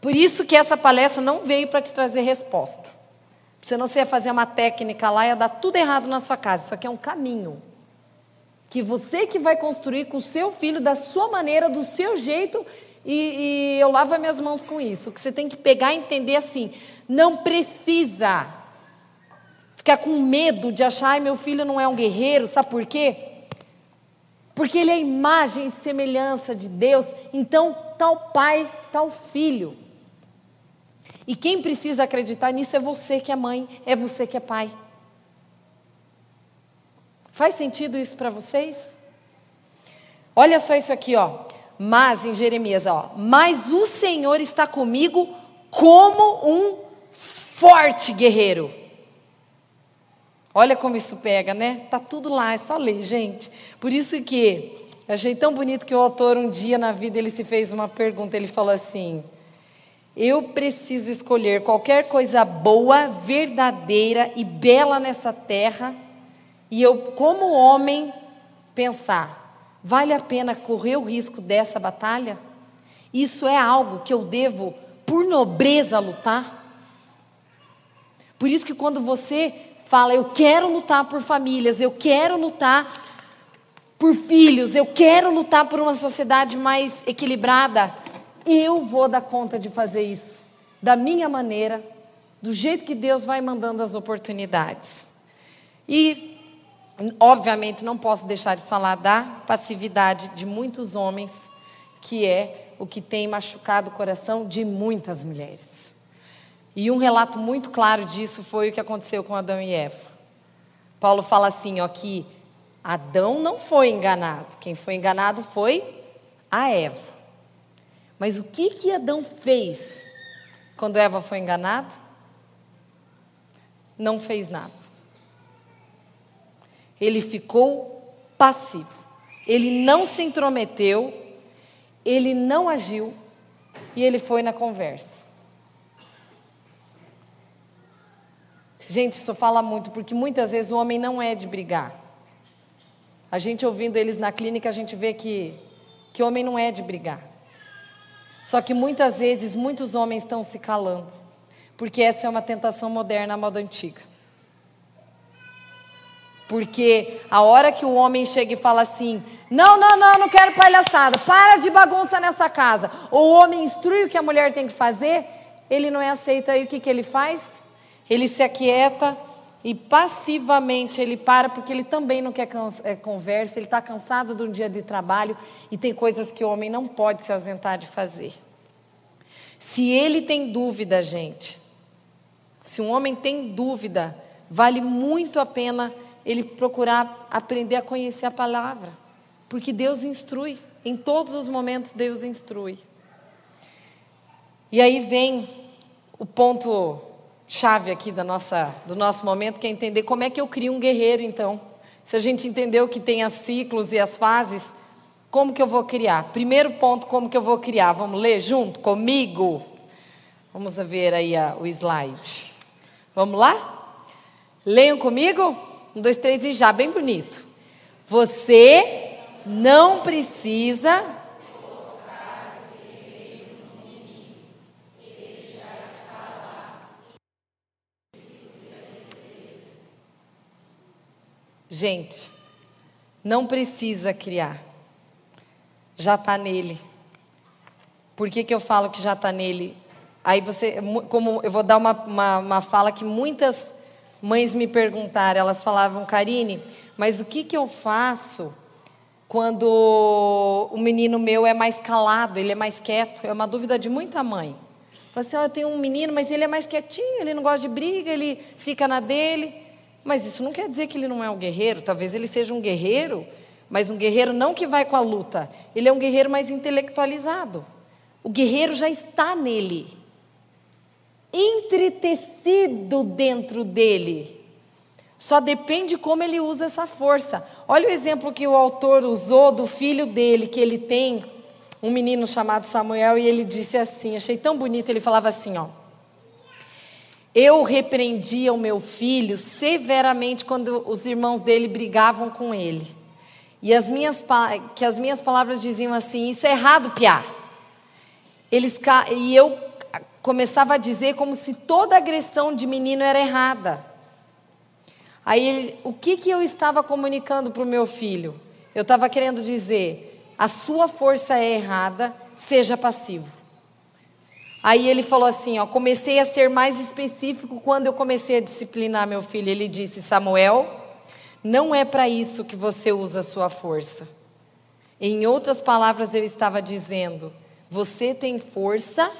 Por isso que essa palestra não veio para te trazer resposta. Você ia fazer uma técnica lá e ia dar tudo errado na sua casa. Isso aqui é um caminho. Que você que vai construir com o seu filho, da sua maneira, do seu jeito, e, e eu lavo as minhas mãos com isso. Que você tem que pegar e entender assim. Não precisa ficar com medo de achar, ai, meu filho não é um guerreiro, sabe por quê? Porque ele é imagem e semelhança de Deus, então tal pai, tal filho. E quem precisa acreditar nisso é você que é mãe, é você que é pai. Faz sentido isso para vocês? Olha só isso aqui, ó. Mas em Jeremias, ó, mas o Senhor está comigo como um forte guerreiro. Olha como isso pega, né? Tá tudo lá, é só ler, gente. Por isso que achei tão bonito que o autor um dia na vida ele se fez uma pergunta, ele falou assim: Eu preciso escolher qualquer coisa boa, verdadeira e bela nessa terra, e eu como homem pensar, vale a pena correr o risco dessa batalha? Isso é algo que eu devo por nobreza lutar? Por isso que quando você fala: Eu quero lutar por famílias, eu quero lutar por filhos, eu quero lutar por uma sociedade mais equilibrada. Eu vou dar conta de fazer isso, da minha maneira, do jeito que Deus vai mandando as oportunidades. E, obviamente, não posso deixar de falar da passividade de muitos homens, que é o que tem machucado o coração de muitas mulheres. E um relato muito claro disso foi o que aconteceu com Adão e Eva. Paulo fala assim, ó, que Adão não foi enganado. Quem foi enganado foi a Eva. Mas o que que Adão fez quando Eva foi enganada? Não fez nada. Ele ficou passivo. Ele não se intrometeu, ele não agiu e ele foi na conversa. Gente, isso fala muito, porque muitas vezes o homem não é de brigar. A gente ouvindo eles na clínica, a gente vê que, que o homem não é de brigar. Só que muitas vezes muitos homens estão se calando, porque essa é uma tentação moderna, a moda antiga. Porque a hora que o homem chega e fala assim: não, não, não, não quero palhaçada, para de bagunça nessa casa, ou o homem instrui o que a mulher tem que fazer, ele não é aceito, aí o que, que ele faz? Ele se aquieta e passivamente ele para porque ele também não quer é, conversa, ele está cansado de um dia de trabalho e tem coisas que o homem não pode se ausentar de fazer. Se ele tem dúvida, gente, se um homem tem dúvida, vale muito a pena ele procurar aprender a conhecer a palavra, porque Deus instrui, em todos os momentos Deus instrui. E aí vem o ponto chave aqui da nossa, do nosso momento, que é entender como é que eu crio um guerreiro, então. Se a gente entendeu que tem as ciclos e as fases, como que eu vou criar? Primeiro ponto, como que eu vou criar? Vamos ler junto comigo? Vamos ver aí a, o slide. Vamos lá? Leiam comigo? Um, dois, três e já, bem bonito. Você não precisa Gente, não precisa criar, já está nele. Por que, que eu falo que já está nele? Aí você, como eu vou dar uma, uma, uma, fala que muitas mães me perguntaram, elas falavam, Karine, mas o que, que eu faço quando o menino meu é mais calado, ele é mais quieto? É uma dúvida de muita mãe. Fala assim, oh, eu tenho um menino, mas ele é mais quietinho, ele não gosta de briga, ele fica na dele. Mas isso não quer dizer que ele não é um guerreiro. Talvez ele seja um guerreiro, mas um guerreiro não que vai com a luta. Ele é um guerreiro mais intelectualizado. O guerreiro já está nele, entretecido dentro dele. Só depende como ele usa essa força. Olha o exemplo que o autor usou do filho dele, que ele tem um menino chamado Samuel, e ele disse assim: achei tão bonito. Ele falava assim: ó. Eu repreendia o meu filho severamente quando os irmãos dele brigavam com ele. E as minhas, que as minhas palavras diziam assim: Isso é errado, Piá. Eles, e eu começava a dizer como se toda agressão de menino era errada. Aí, o que, que eu estava comunicando para o meu filho? Eu estava querendo dizer: a sua força é errada, seja passivo. Aí ele falou assim: ó, comecei a ser mais específico quando eu comecei a disciplinar meu filho. Ele disse: Samuel, não é para isso que você usa a sua força. Em outras palavras, eu estava dizendo: você tem força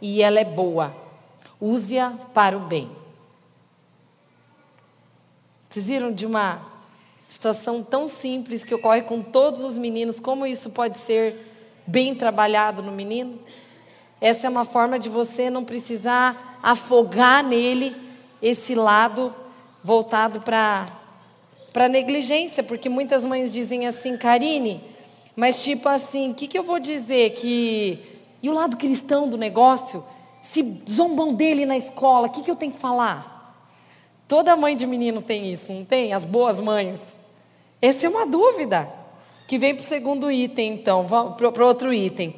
e ela é boa. Use-a para o bem. Vocês viram de uma situação tão simples que ocorre com todos os meninos, como isso pode ser bem trabalhado no menino? Essa é uma forma de você não precisar afogar nele esse lado voltado para para negligência, porque muitas mães dizem assim, Karine, mas tipo assim, o que, que eu vou dizer que e o lado cristão do negócio, se zombam dele na escola, o que, que eu tenho que falar? Toda mãe de menino tem isso, não tem? As boas mães. Essa é uma dúvida que vem para o segundo item, então, para o outro item.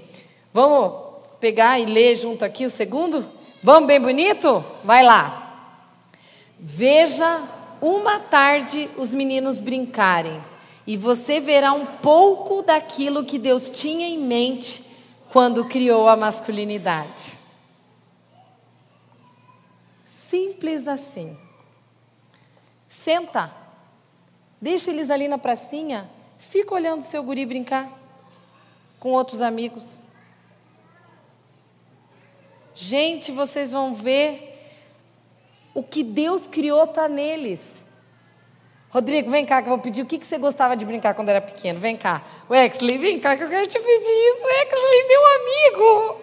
Vamos pegar e ler junto aqui o segundo? Vamos bem bonito? Vai lá. Veja uma tarde os meninos brincarem e você verá um pouco daquilo que Deus tinha em mente quando criou a masculinidade. Simples assim. Senta. Deixa eles ali na pracinha. Fica olhando seu guri brincar com outros amigos. Gente, vocês vão ver o que Deus criou está neles. Rodrigo, vem cá que eu vou pedir o que, que você gostava de brincar quando era pequeno. Vem cá. Wexley, vem cá que eu quero te pedir isso. Wexley, meu amigo.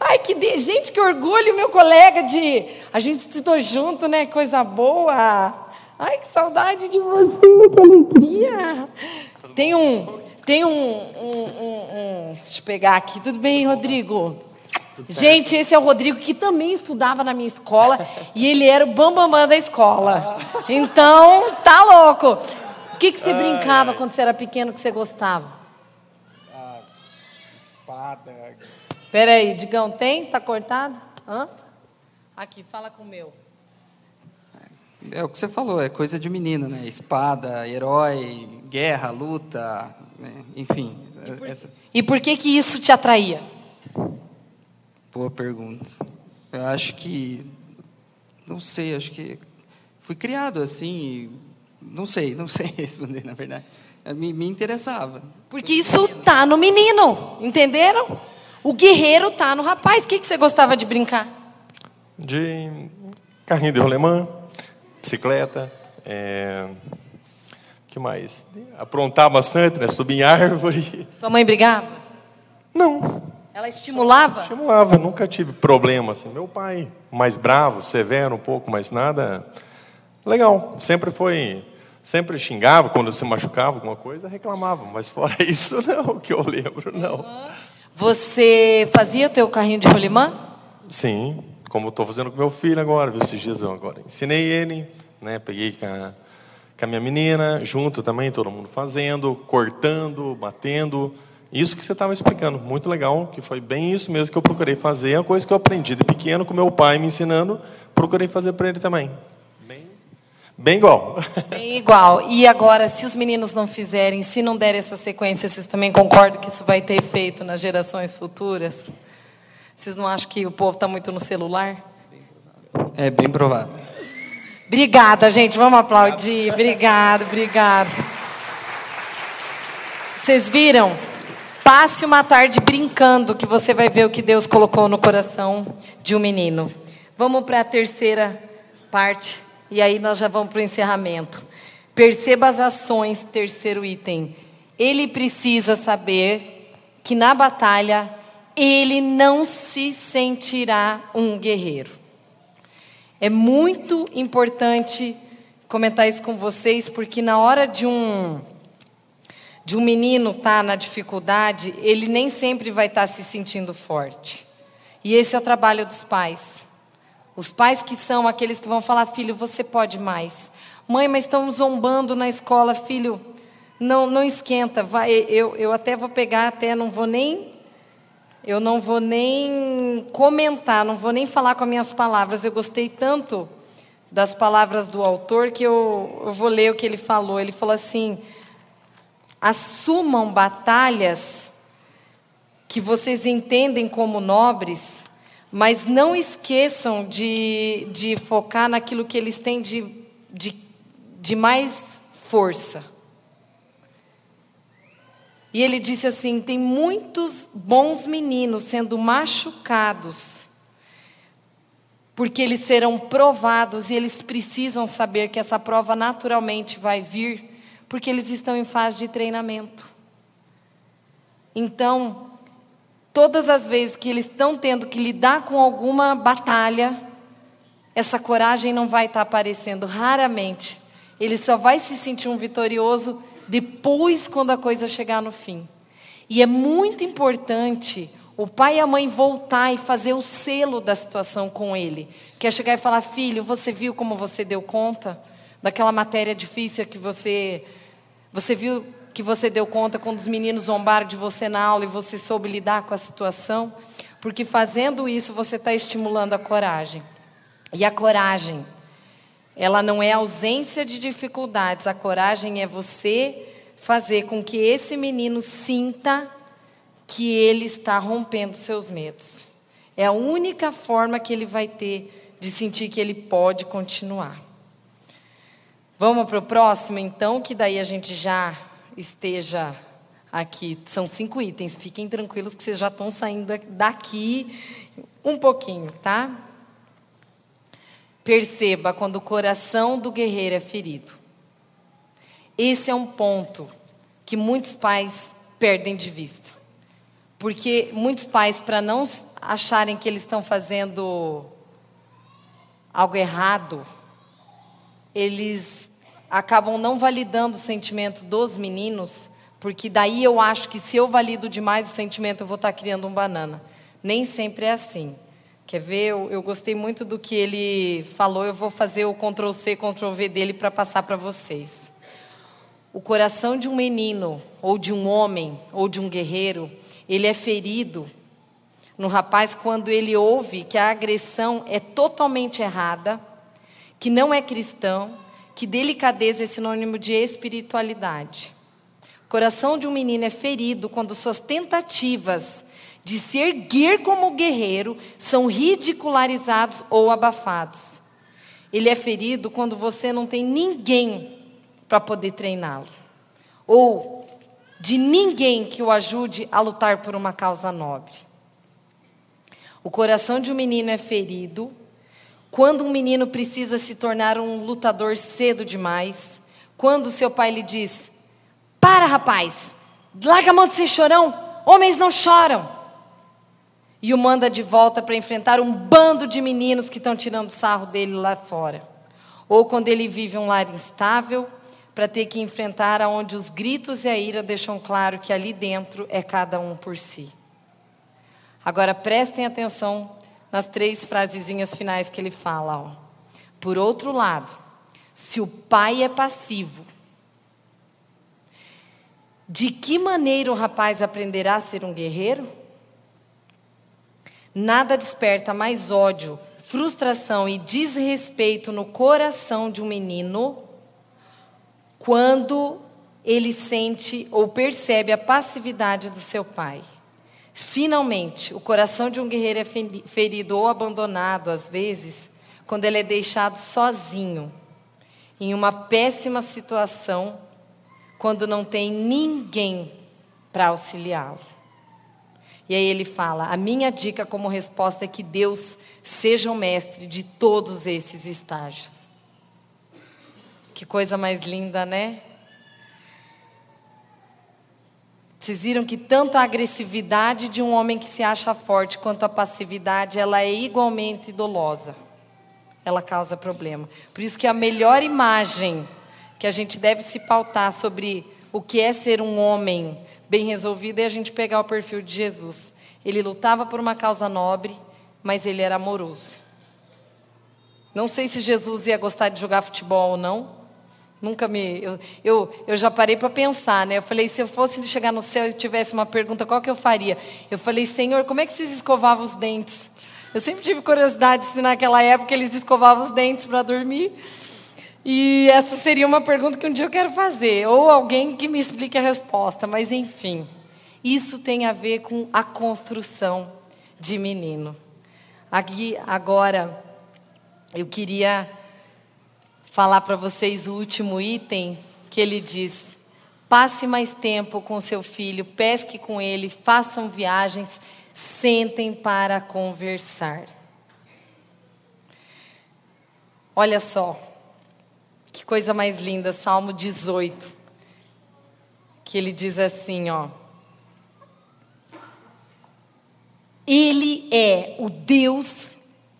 Ai, que de... gente, que orgulho, meu colega de. A gente estudou junto, né? Coisa boa. Ai, que saudade de você, que alegria. Tem um. Tem um, um, um, um. Deixa eu pegar aqui. Tudo bem, Rodrigo? Gente, esse é o Rodrigo que também estudava na minha escola e ele era o bambambam bam, bam da escola. Então, tá louco. O que, que você ai, brincava quando você era pequeno que você gostava? Ah, espada. Peraí, Digão, tem? Tá cortado? Hã? Aqui, fala com o meu. É o que você falou, é coisa de menino, né? Espada, herói, guerra, luta, né? enfim. E por, essa... e por que que isso te atraía? Boa pergunta. Eu acho que. Não sei, acho que fui criado assim, não sei, não sei [laughs] responder, na verdade. Me, me interessava. Porque isso tá no menino, entenderam? O guerreiro tá no rapaz. O que, que você gostava de brincar? De carrinho de rolemã, bicicleta, é... que mais? Aprontar bastante, né? Subir em árvore. Tua mãe brigava? Não, Ela estimulava? estimulava, nunca tive problema assim. Meu pai, mais bravo, severo um pouco, mas nada. Legal, sempre foi. Sempre xingava quando se machucava alguma coisa, reclamava, mas fora [laughs] isso, não, que eu lembro, não. Você fazia o teu carrinho de rolimã? Sim, como estou fazendo com meu filho agora, viu, esses dias eu agora ensinei ele, né, peguei com a, com a minha menina, junto também, todo mundo fazendo, cortando, batendo. Isso que você estava explicando, muito legal, que foi bem isso mesmo que eu procurei fazer, é uma coisa que eu aprendi de pequeno com meu pai me ensinando, procurei fazer para ele também. Bem, bem igual. Bem igual. E agora, se os meninos não fizerem, se não derem essa sequência, vocês também concordam que isso vai ter efeito nas gerações futuras? Vocês não acham que o povo está muito no celular? É bem provável. Obrigada, gente. Vamos aplaudir. Obrigado, obrigado. Vocês viram? Passe uma tarde brincando, que você vai ver o que Deus colocou no coração de um menino. Vamos para a terceira parte, e aí nós já vamos para o encerramento. Perceba as ações, terceiro item. Ele precisa saber que na batalha ele não se sentirá um guerreiro. É muito importante comentar isso com vocês, porque na hora de um de um menino estar tá na dificuldade, ele nem sempre vai estar tá se sentindo forte. E esse é o trabalho dos pais. Os pais que são aqueles que vão falar, filho, você pode mais. Mãe, mas estão zombando na escola, filho, não, não esquenta. Vai, eu, eu até vou pegar, até não vou nem eu não vou nem comentar, não vou nem falar com as minhas palavras. Eu gostei tanto das palavras do autor que eu, eu vou ler o que ele falou. Ele falou assim: assumam batalhas que vocês entendem como nobres, mas não esqueçam de, de focar naquilo que eles têm de, de, de mais força. E ele disse assim: tem muitos bons meninos sendo machucados, porque eles serão provados e eles precisam saber que essa prova naturalmente vai vir, porque eles estão em fase de treinamento. Então, todas as vezes que eles estão tendo que lidar com alguma batalha, essa coragem não vai estar aparecendo, raramente. Ele só vai se sentir um vitorioso depois, quando a coisa chegar no fim. E é muito importante o pai e a mãe voltar e fazer o selo da situação com ele. Que é chegar e falar: filho, você viu como você deu conta daquela matéria difícil que você. Você viu que você deu conta quando os meninos zombaram de você na aula e você soube lidar com a situação? Porque fazendo isso você está estimulando a coragem. E a coragem ela não é ausência de dificuldades, a coragem é você fazer com que esse menino sinta que ele está rompendo seus medos. É a única forma que ele vai ter de sentir que ele pode continuar. Vamos para o próximo, então, que daí a gente já esteja aqui. São cinco itens, fiquem tranquilos que vocês já estão saindo daqui um pouquinho, tá? Perceba quando o coração do guerreiro é ferido. Esse é um ponto que muitos pais perdem de vista. Porque muitos pais, para não acharem que eles estão fazendo algo errado, eles acabam não validando o sentimento dos meninos, porque daí eu acho que se eu valido demais o sentimento, eu vou estar criando um banana. Nem sempre é assim. Quer ver? Eu, eu, gostei muito do que ele falou. Eu vou fazer o Ctrl C, Ctrl V dele para passar para vocês. O coração de um menino, ou de um homem, ou de um guerreiro, ele é ferido no rapaz quando ele ouve que a agressão é totalmente errada, que não é cristão, que delicadeza é sinônimo de espiritualidade. O coração de um menino é ferido quando suas tentativas de se erguer como guerreiro são ridicularizados ou abafados. Ele é ferido quando você não tem ninguém para poder treiná-lo. Ou de ninguém que o ajude a lutar por uma causa nobre. O coração de um menino é ferido quando um menino precisa se tornar um lutador cedo demais, quando seu pai lhe diz: Para, rapaz, larga a mão de ser chorão, homens não choram. E o manda de volta para enfrentar um bando de meninos que estão tirando sarro dele lá fora. Ou quando ele vive um lar instável, para ter que enfrentar aonde os gritos e a ira deixam claro que ali dentro é cada um por si. Agora prestem atenção nas três frasezinhas finais que ele fala. Ó. Por outro lado, se o pai é passivo, de que maneira o rapaz aprenderá a ser um guerreiro? Nada desperta mais ódio, frustração e desrespeito no coração de um menino quando ele sente ou percebe a passividade do seu pai. Finalmente, o coração de um guerreiro é ferido ou abandonado, às vezes, quando ele é deixado sozinho, em uma péssima situação, quando não tem ninguém para auxiliá-lo. E aí ele fala: a minha dica como resposta é que Deus seja o mestre de todos esses estágios. Que coisa mais linda, né? Vocês viram que tanto a agressividade de um homem que se acha forte quanto a passividade, ela é igualmente dolosa. Ela causa problema. Por isso que a melhor imagem que a gente deve se pautar sobre o que é ser um homem bem resolvido é a gente pegar o perfil de Jesus. Ele lutava por uma causa nobre, mas ele era amoroso. Não sei se Jesus ia gostar de jogar futebol ou não, Nunca me. Eu, eu, eu já parei para pensar, né? Eu falei, se eu fosse chegar no céu e tivesse uma pergunta, qual que eu faria? Eu falei, Senhor, como é que vocês escovavam os dentes? Eu sempre tive curiosidade se naquela época eles escovavam os dentes para dormir. E essa seria uma pergunta que um dia eu quero fazer, ou alguém que me explique a resposta, mas enfim. Isso tem a ver com a construção de menino. Aqui, agora, eu queria falar para vocês o último item que ele diz: passe mais tempo com seu filho, pesque com ele, façam viagens, sentem para conversar. Olha só, que coisa mais linda, Salmo 18, que ele diz assim, ó. Ele é o Deus,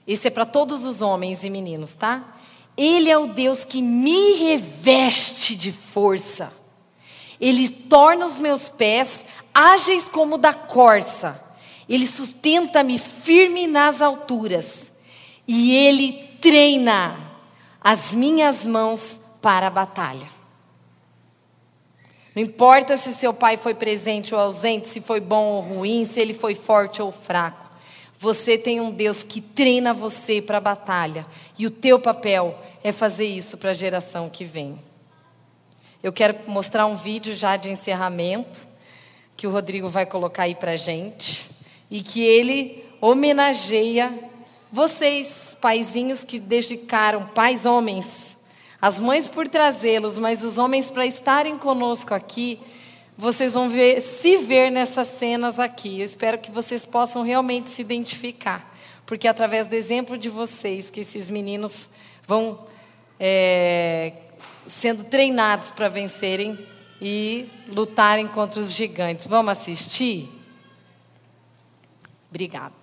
esse é para todos os homens e meninos, tá? Ele é o Deus que me reveste de força. Ele torna os meus pés ágeis como da corça. Ele sustenta-me firme nas alturas. E ele treina as minhas mãos para a batalha. Não importa se seu pai foi presente ou ausente, se foi bom ou ruim, se ele foi forte ou fraco. Você tem um Deus que treina você para a batalha. E o teu papel é fazer isso para a geração que vem. Eu quero mostrar um vídeo já de encerramento, que o Rodrigo vai colocar aí para gente, e que ele homenageia vocês, paizinhos que dedicaram, pais homens, as mães por trazê-los, mas os homens para estarem conosco aqui. Vocês vão ver, se ver nessas cenas aqui. Eu espero que vocês possam realmente se identificar, porque é através do exemplo de vocês que esses meninos vão é, sendo treinados para vencerem e lutarem contra os gigantes. Vamos assistir? Obrigado.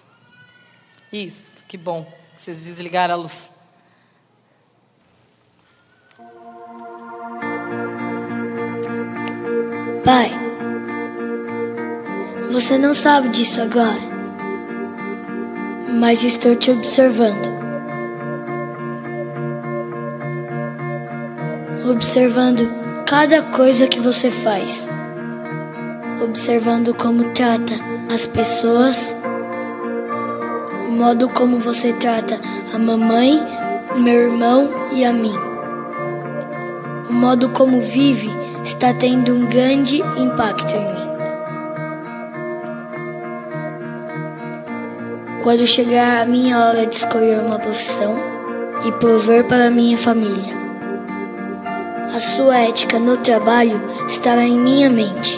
Isso, que bom que vocês desligaram a luz. Pai, você não sabe disso agora, mas estou te observando. Observando cada coisa que você faz, observando como trata as pessoas, o modo como você trata a mamãe, meu irmão e a mim. O modo como vive está tendo um grande impacto em mim. Quando chegar a minha hora de escolher uma profissão, e prover para minha família. A sua ética no trabalho estará em minha mente.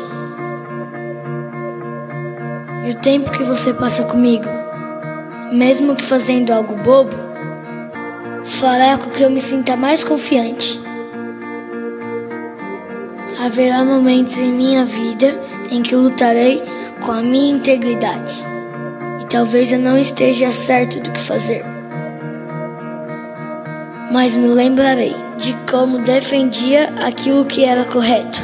E o tempo que você passa comigo, mesmo que fazendo algo bobo, fará com que eu me sinta mais confiante. Haverá momentos em minha vida em que lutarei com a minha integridade. E talvez eu não esteja certo do que fazer. Mas me lembrarei de como defendia aquilo que era correto,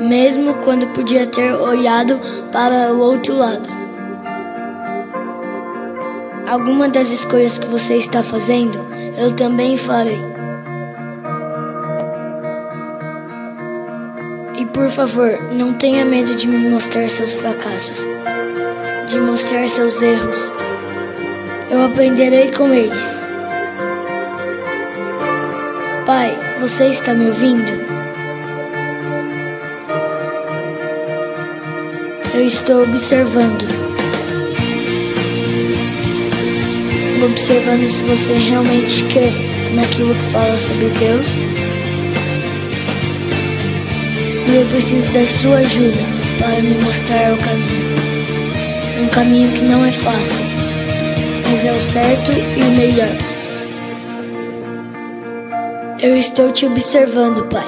mesmo quando podia ter olhado para o outro lado. Alguma das escolhas que você está fazendo, eu também farei. E por favor, não tenha medo de me mostrar seus fracassos, de mostrar seus erros. Eu aprenderei com eles. Pai, você está me ouvindo? Eu estou observando. Observando se você realmente crê naquilo que fala sobre Deus. E eu preciso da sua ajuda para me mostrar o caminho. Um caminho que não é fácil, mas é o certo e o melhor. Eu estou te observando, Pai,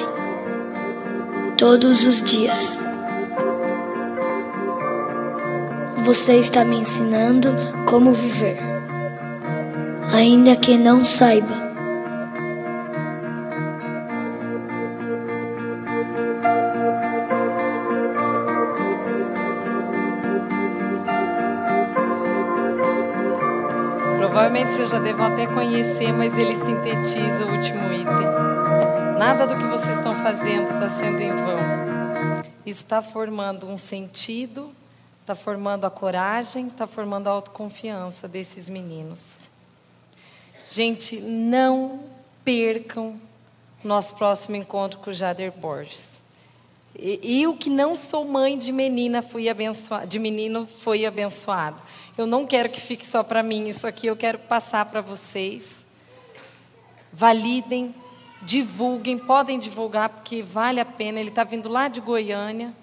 todos os dias. Você está me ensinando como viver, ainda que não saiba. Provavelmente vocês já devem até conhecer, mas ele sintetiza o último item. Nada do que vocês estão fazendo está sendo em vão. Está formando um sentido, está formando a coragem, está formando a autoconfiança desses meninos. Gente, não percam nosso próximo encontro com o Jader Borges. E, o que não sou mãe de menina fui abençoado, de menino foi abençoado. Eu não quero que fique só para mim isso aqui, eu quero passar para vocês. Validem, divulguem, podem divulgar porque vale a pena. Ele está vindo lá de Goiânia.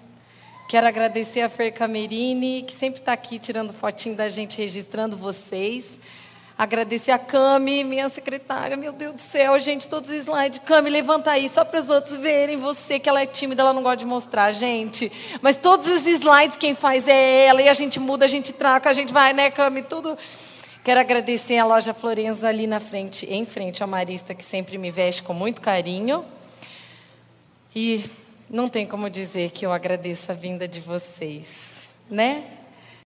Quero agradecer a Fer Camerini, que sempre está aqui tirando fotinho da gente, registrando vocês. Agradecer a Cami, minha secretária. Meu Deus do céu, gente, todos os slides. Cami, levanta aí, só para os outros verem você, que ela é tímida, ela não gosta de mostrar, gente. Mas todos os slides quem faz é ela, e a gente muda, a gente traca, a gente vai, né, Cami? Tudo. Quero agradecer a loja Florenza ali na frente, em frente ao Marista, que sempre me veste com muito carinho. E não tem como dizer que eu agradeço a vinda de vocês, né?